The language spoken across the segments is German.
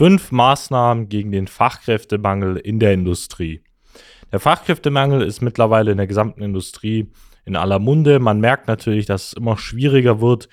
Fünf Maßnahmen gegen den Fachkräftemangel in der Industrie. Der Fachkräftemangel ist mittlerweile in der gesamten Industrie in aller Munde. Man merkt natürlich, dass es immer schwieriger wird,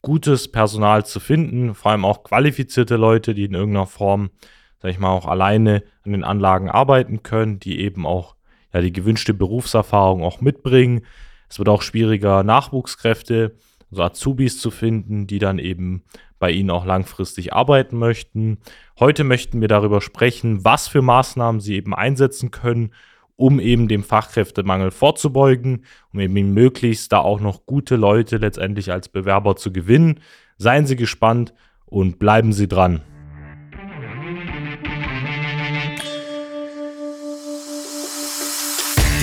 gutes Personal zu finden, vor allem auch qualifizierte Leute, die in irgendeiner Form, sag ich mal, auch alleine an den Anlagen arbeiten können, die eben auch ja, die gewünschte Berufserfahrung auch mitbringen. Es wird auch schwieriger, Nachwuchskräfte, also Azubis zu finden, die dann eben bei Ihnen auch langfristig arbeiten möchten. Heute möchten wir darüber sprechen, was für Maßnahmen Sie eben einsetzen können, um eben dem Fachkräftemangel vorzubeugen, um eben möglichst da auch noch gute Leute letztendlich als Bewerber zu gewinnen. Seien Sie gespannt und bleiben Sie dran.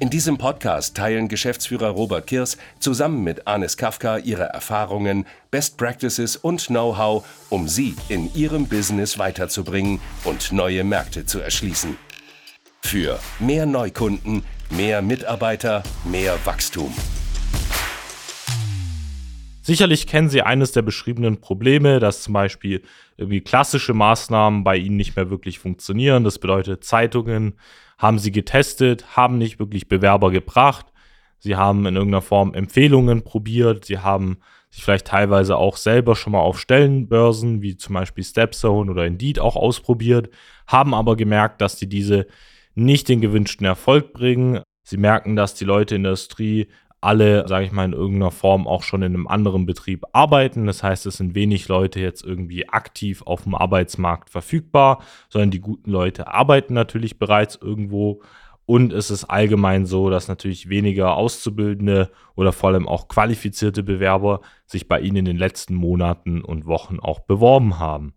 In diesem Podcast teilen Geschäftsführer Robert Kirs zusammen mit Anis Kafka ihre Erfahrungen, Best Practices und Know-how, um sie in ihrem Business weiterzubringen und neue Märkte zu erschließen. Für mehr Neukunden, mehr Mitarbeiter, mehr Wachstum. Sicherlich kennen Sie eines der beschriebenen Probleme, dass zum Beispiel irgendwie klassische Maßnahmen bei Ihnen nicht mehr wirklich funktionieren. Das bedeutet, Zeitungen haben sie getestet, haben nicht wirklich Bewerber gebracht. Sie haben in irgendeiner Form Empfehlungen probiert. Sie haben sich vielleicht teilweise auch selber schon mal auf Stellenbörsen wie zum Beispiel Stepzone oder Indeed auch ausprobiert, haben aber gemerkt, dass sie diese nicht den gewünschten Erfolg bringen. Sie merken, dass die Leute in der Industrie alle, sage ich mal, in irgendeiner Form auch schon in einem anderen Betrieb arbeiten. Das heißt, es sind wenig Leute jetzt irgendwie aktiv auf dem Arbeitsmarkt verfügbar, sondern die guten Leute arbeiten natürlich bereits irgendwo. Und es ist allgemein so, dass natürlich weniger Auszubildende oder vor allem auch qualifizierte Bewerber sich bei Ihnen in den letzten Monaten und Wochen auch beworben haben.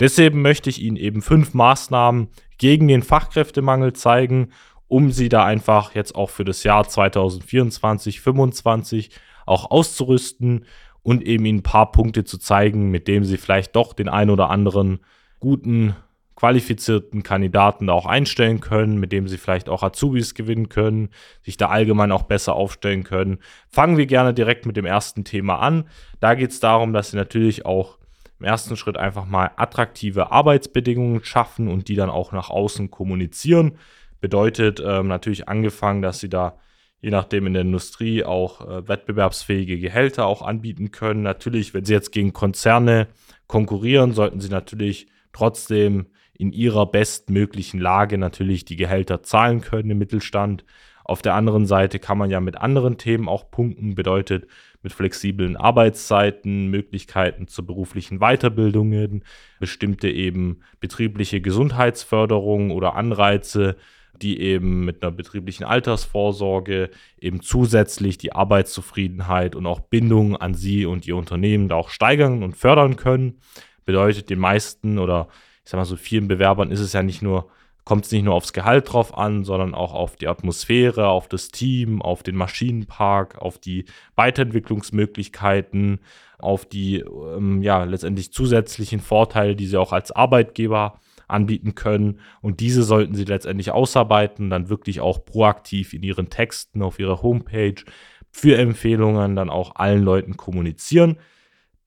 Deshalb möchte ich Ihnen eben fünf Maßnahmen gegen den Fachkräftemangel zeigen um sie da einfach jetzt auch für das Jahr 2024, 2025 auch auszurüsten und eben ihnen ein paar Punkte zu zeigen, mit denen sie vielleicht doch den ein oder anderen guten, qualifizierten Kandidaten da auch einstellen können, mit dem sie vielleicht auch Azubis gewinnen können, sich da allgemein auch besser aufstellen können. Fangen wir gerne direkt mit dem ersten Thema an. Da geht es darum, dass sie natürlich auch im ersten Schritt einfach mal attraktive Arbeitsbedingungen schaffen und die dann auch nach außen kommunizieren. Bedeutet ähm, natürlich angefangen, dass sie da je nachdem in der Industrie auch äh, wettbewerbsfähige Gehälter auch anbieten können. Natürlich, wenn sie jetzt gegen Konzerne konkurrieren, sollten sie natürlich trotzdem in ihrer bestmöglichen Lage natürlich die Gehälter zahlen können im Mittelstand. Auf der anderen Seite kann man ja mit anderen Themen auch punkten, bedeutet mit flexiblen Arbeitszeiten, Möglichkeiten zur beruflichen Weiterbildungen, bestimmte eben betriebliche Gesundheitsförderung oder Anreize, die eben mit einer betrieblichen Altersvorsorge eben zusätzlich die Arbeitszufriedenheit und auch Bindung an sie und ihr Unternehmen da auch steigern und fördern können. Bedeutet den meisten oder ich sag mal so vielen Bewerbern ist es ja nicht nur, kommt es nicht nur aufs Gehalt drauf an, sondern auch auf die Atmosphäre, auf das Team, auf den Maschinenpark, auf die Weiterentwicklungsmöglichkeiten, auf die ähm, ja letztendlich zusätzlichen Vorteile, die sie auch als Arbeitgeber anbieten können. Und diese sollten sie letztendlich ausarbeiten, dann wirklich auch proaktiv in ihren Texten auf ihrer Homepage für Empfehlungen dann auch allen Leuten kommunizieren.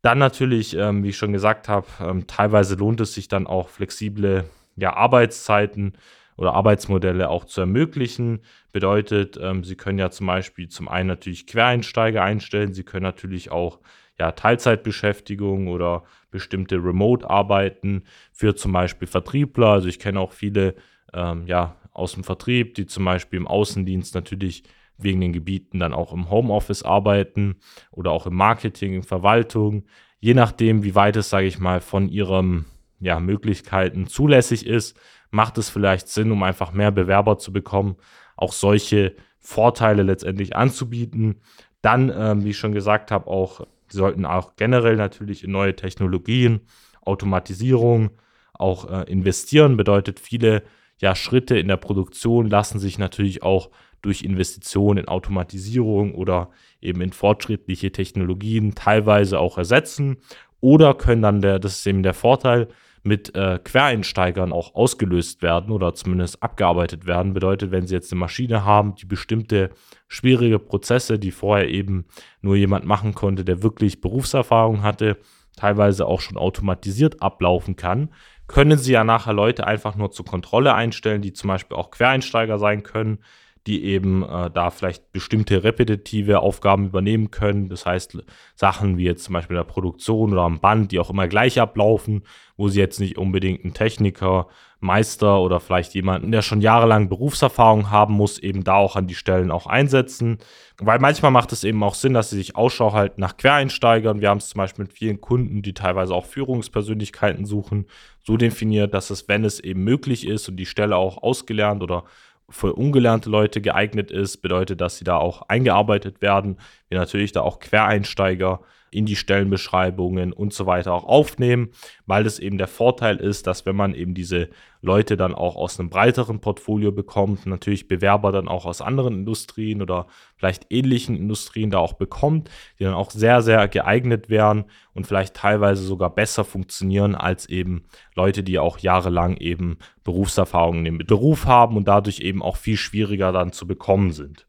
Dann natürlich, ähm, wie ich schon gesagt habe, ähm, teilweise lohnt es sich dann auch flexible ja, Arbeitszeiten oder Arbeitsmodelle auch zu ermöglichen. Bedeutet, ähm, Sie können ja zum Beispiel zum einen natürlich Quereinsteiger einstellen, Sie können natürlich auch ja, Teilzeitbeschäftigung oder bestimmte Remote-Arbeiten für zum Beispiel Vertriebler. Also ich kenne auch viele ähm, ja, aus dem Vertrieb, die zum Beispiel im Außendienst natürlich wegen den Gebieten dann auch im Homeoffice arbeiten oder auch im Marketing, in Verwaltung, je nachdem, wie weit es, sage ich mal, von ihren ja, Möglichkeiten zulässig ist, macht es vielleicht Sinn, um einfach mehr Bewerber zu bekommen, auch solche Vorteile letztendlich anzubieten. Dann, ähm, wie ich schon gesagt habe, auch sollten auch generell natürlich in neue Technologien, Automatisierung auch äh, investieren. Bedeutet, viele ja, Schritte in der Produktion lassen sich natürlich auch durch Investitionen in Automatisierung oder eben in fortschrittliche Technologien teilweise auch ersetzen oder können dann der, das ist eben der Vorteil, mit äh, Quereinsteigern auch ausgelöst werden oder zumindest abgearbeitet werden. Bedeutet, wenn Sie jetzt eine Maschine haben, die bestimmte schwierige Prozesse, die vorher eben nur jemand machen konnte, der wirklich Berufserfahrung hatte, teilweise auch schon automatisiert ablaufen kann, können Sie ja nachher Leute einfach nur zur Kontrolle einstellen, die zum Beispiel auch Quereinsteiger sein können, die eben äh, da vielleicht bestimmte repetitive Aufgaben übernehmen können. Das heißt, Sachen wie jetzt zum Beispiel in der Produktion oder am Band, die auch immer gleich ablaufen, wo sie jetzt nicht unbedingt einen Techniker, Meister oder vielleicht jemanden, der schon jahrelang Berufserfahrung haben muss, eben da auch an die Stellen auch einsetzen. Weil manchmal macht es eben auch Sinn, dass sie sich Ausschau halten nach Quereinsteigern. Wir haben es zum Beispiel mit vielen Kunden, die teilweise auch Führungspersönlichkeiten suchen, so definiert, dass es, wenn es eben möglich ist und die Stelle auch ausgelernt oder für ungelernte Leute geeignet ist, bedeutet, dass sie da auch eingearbeitet werden. Wir natürlich da auch Quereinsteiger in die Stellenbeschreibungen und so weiter auch aufnehmen, weil es eben der Vorteil ist, dass wenn man eben diese Leute dann auch aus einem breiteren Portfolio bekommt, natürlich Bewerber dann auch aus anderen Industrien oder vielleicht ähnlichen Industrien da auch bekommt, die dann auch sehr, sehr geeignet wären und vielleicht teilweise sogar besser funktionieren als eben Leute, die auch jahrelang eben Berufserfahrungen im Beruf haben und dadurch eben auch viel schwieriger dann zu bekommen sind.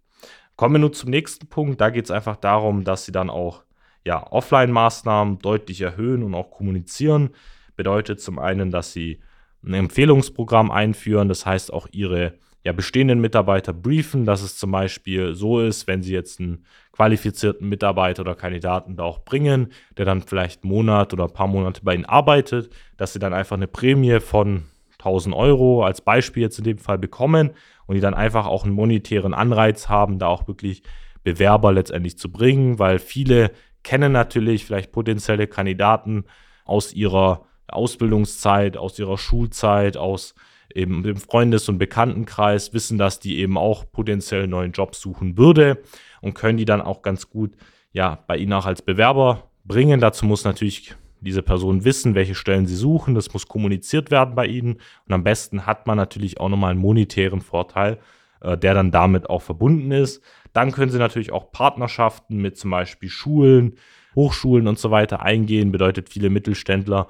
Kommen wir nun zum nächsten Punkt. Da geht es einfach darum, dass sie dann auch ja, Offline-Maßnahmen deutlich erhöhen und auch kommunizieren. Bedeutet zum einen, dass sie ein Empfehlungsprogramm einführen, das heißt auch ihre ja, bestehenden Mitarbeiter briefen, dass es zum Beispiel so ist, wenn sie jetzt einen qualifizierten Mitarbeiter oder Kandidaten da auch bringen, der dann vielleicht einen Monat oder ein paar Monate bei ihnen arbeitet, dass sie dann einfach eine Prämie von 1000 Euro als Beispiel jetzt in dem Fall bekommen und die dann einfach auch einen monetären Anreiz haben, da auch wirklich Bewerber letztendlich zu bringen, weil viele kennen natürlich vielleicht potenzielle Kandidaten aus ihrer Ausbildungszeit, aus ihrer Schulzeit, aus eben dem Freundes- und Bekanntenkreis, wissen, dass die eben auch potenziell einen neuen Job suchen würde und können die dann auch ganz gut ja, bei ihnen auch als Bewerber bringen. Dazu muss natürlich diese Person wissen, welche Stellen sie suchen. Das muss kommuniziert werden bei ihnen. Und am besten hat man natürlich auch nochmal einen monetären Vorteil, äh, der dann damit auch verbunden ist. Dann können Sie natürlich auch Partnerschaften mit zum Beispiel Schulen, Hochschulen und so weiter eingehen. Bedeutet, viele Mittelständler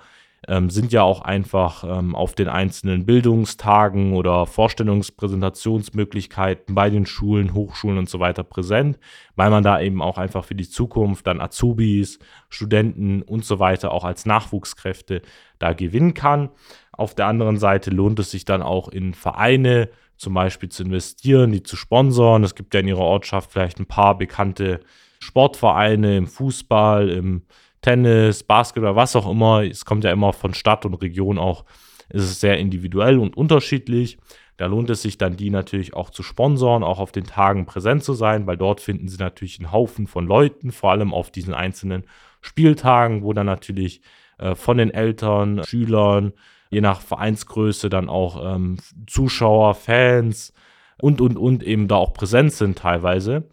ähm, sind ja auch einfach ähm, auf den einzelnen Bildungstagen oder Vorstellungspräsentationsmöglichkeiten bei den Schulen, Hochschulen und so weiter präsent, weil man da eben auch einfach für die Zukunft dann Azubis, Studenten und so weiter auch als Nachwuchskräfte da gewinnen kann. Auf der anderen Seite lohnt es sich dann auch in Vereine, zum Beispiel zu investieren, die zu sponsoren. Es gibt ja in ihrer Ortschaft vielleicht ein paar bekannte Sportvereine im Fußball, im Tennis, Basketball, was auch immer. Es kommt ja immer von Stadt und Region auch. Es ist sehr individuell und unterschiedlich. Da lohnt es sich dann, die natürlich auch zu sponsoren, auch auf den Tagen präsent zu sein, weil dort finden sie natürlich einen Haufen von Leuten, vor allem auf diesen einzelnen Spieltagen, wo dann natürlich äh, von den Eltern, Schülern, je nach Vereinsgröße dann auch ähm, Zuschauer, Fans und, und, und eben da auch präsent sind teilweise.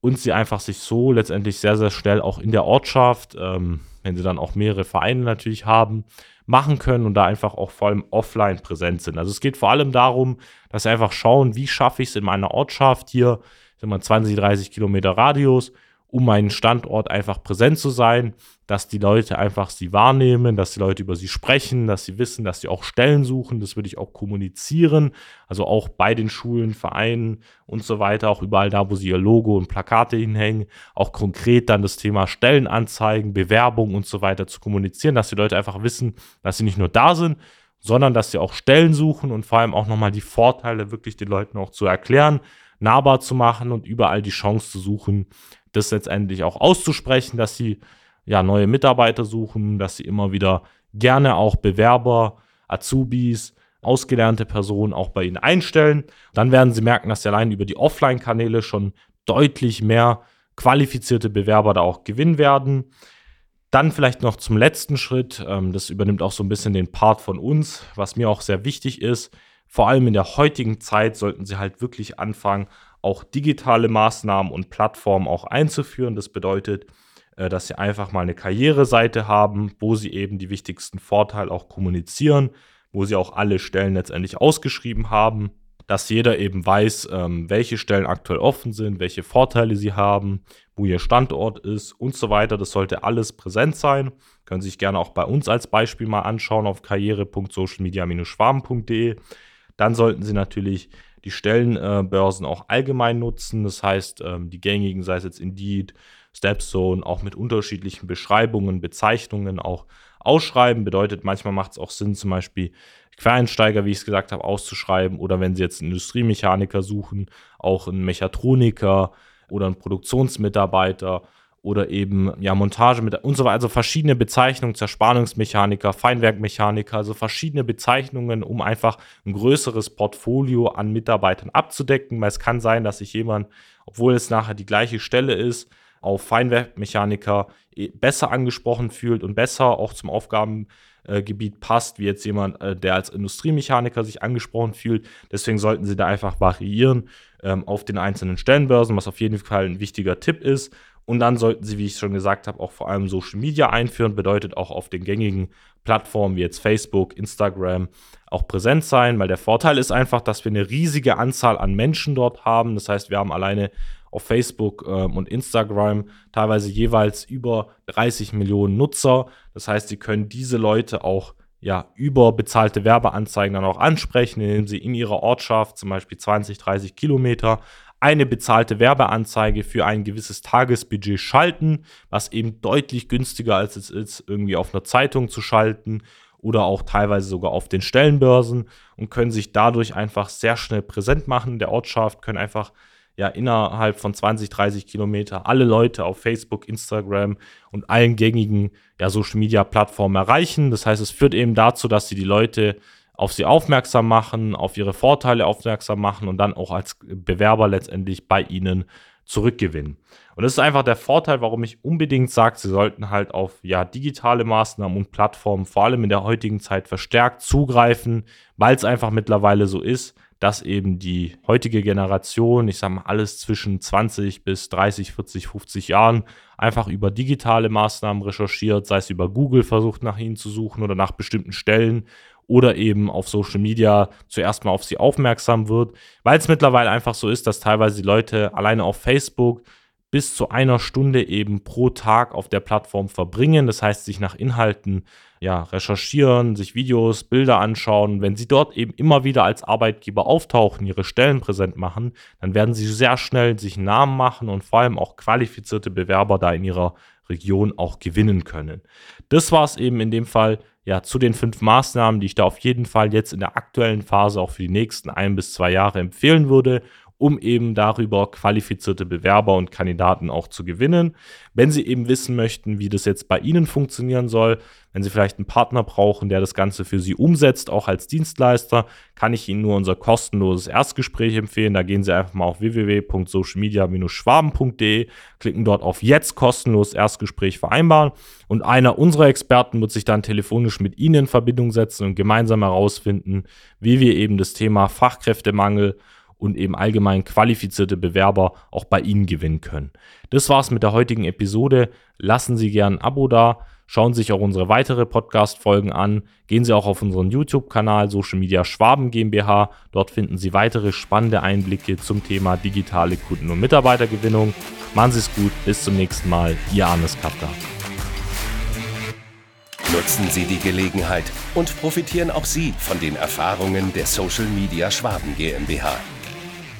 Und sie einfach sich so letztendlich sehr, sehr schnell auch in der Ortschaft, ähm, wenn sie dann auch mehrere Vereine natürlich haben, machen können und da einfach auch vor allem offline präsent sind. Also es geht vor allem darum, dass sie einfach schauen, wie schaffe ich es in meiner Ortschaft hier, sind wir 20, 30 Kilometer Radius, um meinen Standort einfach präsent zu sein, dass die Leute einfach sie wahrnehmen, dass die Leute über sie sprechen, dass sie wissen, dass sie auch Stellen suchen. Das würde ich auch kommunizieren. Also auch bei den Schulen, Vereinen und so weiter, auch überall da, wo sie ihr Logo und Plakate hinhängen, auch konkret dann das Thema Stellenanzeigen, Bewerbung und so weiter zu kommunizieren, dass die Leute einfach wissen, dass sie nicht nur da sind, sondern dass sie auch Stellen suchen und vor allem auch nochmal die Vorteile wirklich den Leuten auch zu erklären, nahbar zu machen und überall die Chance zu suchen, das letztendlich auch auszusprechen, dass sie ja neue Mitarbeiter suchen, dass sie immer wieder gerne auch Bewerber, Azubis ausgelernte Personen auch bei Ihnen einstellen. Dann werden Sie merken, dass Sie allein über die Offline-Kanäle schon deutlich mehr qualifizierte Bewerber da auch gewinnen werden. Dann vielleicht noch zum letzten Schritt. Ähm, das übernimmt auch so ein bisschen den Part von uns, was mir auch sehr wichtig ist. Vor allem in der heutigen Zeit sollten Sie halt wirklich anfangen, auch digitale Maßnahmen und Plattformen auch einzuführen. Das bedeutet, äh, dass Sie einfach mal eine Karriereseite haben, wo Sie eben die wichtigsten Vorteile auch kommunizieren, wo Sie auch alle Stellen letztendlich ausgeschrieben haben dass jeder eben weiß, ähm, welche Stellen aktuell offen sind, welche Vorteile sie haben, wo ihr Standort ist und so weiter. Das sollte alles präsent sein. Können Sie sich gerne auch bei uns als Beispiel mal anschauen auf karriere.socialmedia-schwaben.de. Dann sollten Sie natürlich die Stellenbörsen auch allgemein nutzen. Das heißt, ähm, die gängigen, sei es jetzt Indeed, Stepzone, auch mit unterschiedlichen Beschreibungen, Bezeichnungen auch ausschreiben. Bedeutet, manchmal macht es auch Sinn, zum Beispiel Quereinsteiger, wie ich es gesagt habe, auszuschreiben. Oder wenn Sie jetzt einen Industriemechaniker suchen, auch einen Mechatroniker oder einen Produktionsmitarbeiter oder eben ja Montage mit und so weiter, also verschiedene Bezeichnungen, Zerspannungsmechaniker, Feinwerkmechaniker, also verschiedene Bezeichnungen, um einfach ein größeres Portfolio an Mitarbeitern abzudecken, weil es kann sein, dass sich jemand, obwohl es nachher die gleiche Stelle ist, auf Feinwerkmechaniker eh, besser angesprochen fühlt und besser auch zum Aufgabengebiet passt, wie jetzt jemand, äh, der als Industriemechaniker sich angesprochen fühlt. Deswegen sollten Sie da einfach variieren ähm, auf den einzelnen Stellenbörsen, was auf jeden Fall ein wichtiger Tipp ist. Und dann sollten Sie, wie ich schon gesagt habe, auch vor allem Social Media einführen, bedeutet auch auf den gängigen Plattformen wie jetzt Facebook, Instagram auch präsent sein, weil der Vorteil ist einfach, dass wir eine riesige Anzahl an Menschen dort haben. Das heißt, wir haben alleine auf Facebook ähm, und Instagram teilweise jeweils über 30 Millionen Nutzer. Das heißt, Sie können diese Leute auch ja, über bezahlte Werbeanzeigen dann auch ansprechen, indem Sie in Ihrer Ortschaft, zum Beispiel 20, 30 Kilometer, eine bezahlte Werbeanzeige für ein gewisses Tagesbudget schalten, was eben deutlich günstiger als es ist, irgendwie auf einer Zeitung zu schalten oder auch teilweise sogar auf den Stellenbörsen und können sich dadurch einfach sehr schnell präsent machen in der Ortschaft, können einfach ja innerhalb von 20, 30 Kilometer alle Leute auf Facebook, Instagram und allen gängigen ja, Social Media Plattformen erreichen. Das heißt, es führt eben dazu, dass sie die Leute auf sie aufmerksam machen, auf ihre Vorteile aufmerksam machen und dann auch als Bewerber letztendlich bei ihnen zurückgewinnen. Und das ist einfach der Vorteil, warum ich unbedingt sage, sie sollten halt auf ja, digitale Maßnahmen und Plattformen vor allem in der heutigen Zeit verstärkt zugreifen, weil es einfach mittlerweile so ist, dass eben die heutige Generation, ich sage mal alles zwischen 20 bis 30, 40, 50 Jahren, einfach über digitale Maßnahmen recherchiert, sei es über Google versucht nach ihnen zu suchen oder nach bestimmten Stellen oder eben auf Social Media zuerst mal auf sie aufmerksam wird, weil es mittlerweile einfach so ist, dass teilweise die Leute alleine auf Facebook bis zu einer Stunde eben pro Tag auf der Plattform verbringen. Das heißt, sich nach Inhalten ja, recherchieren, sich Videos, Bilder anschauen. Wenn sie dort eben immer wieder als Arbeitgeber auftauchen, ihre Stellen präsent machen, dann werden sie sehr schnell sich Namen machen und vor allem auch qualifizierte Bewerber da in ihrer Region auch gewinnen können. Das war es eben in dem Fall ja zu den fünf Maßnahmen, die ich da auf jeden Fall jetzt in der aktuellen Phase auch für die nächsten ein bis zwei Jahre empfehlen würde um eben darüber qualifizierte Bewerber und Kandidaten auch zu gewinnen. Wenn Sie eben wissen möchten, wie das jetzt bei Ihnen funktionieren soll, wenn Sie vielleicht einen Partner brauchen, der das Ganze für Sie umsetzt, auch als Dienstleister, kann ich Ihnen nur unser kostenloses Erstgespräch empfehlen. Da gehen Sie einfach mal auf www.socialmedia-schwaben.de, klicken dort auf Jetzt kostenlos Erstgespräch vereinbaren und einer unserer Experten wird sich dann telefonisch mit Ihnen in Verbindung setzen und gemeinsam herausfinden, wie wir eben das Thema Fachkräftemangel und eben allgemein qualifizierte Bewerber auch bei Ihnen gewinnen können. Das war's mit der heutigen Episode. Lassen Sie gerne ein Abo da. Schauen Sie sich auch unsere weitere Podcast-Folgen an. Gehen Sie auch auf unseren YouTube-Kanal Social Media Schwaben GmbH. Dort finden Sie weitere spannende Einblicke zum Thema digitale Kunden- und Mitarbeitergewinnung. Machen Sie es gut. Bis zum nächsten Mal. Ihr Arnes Kapka. Nutzen Sie die Gelegenheit und profitieren auch Sie von den Erfahrungen der Social Media Schwaben GmbH.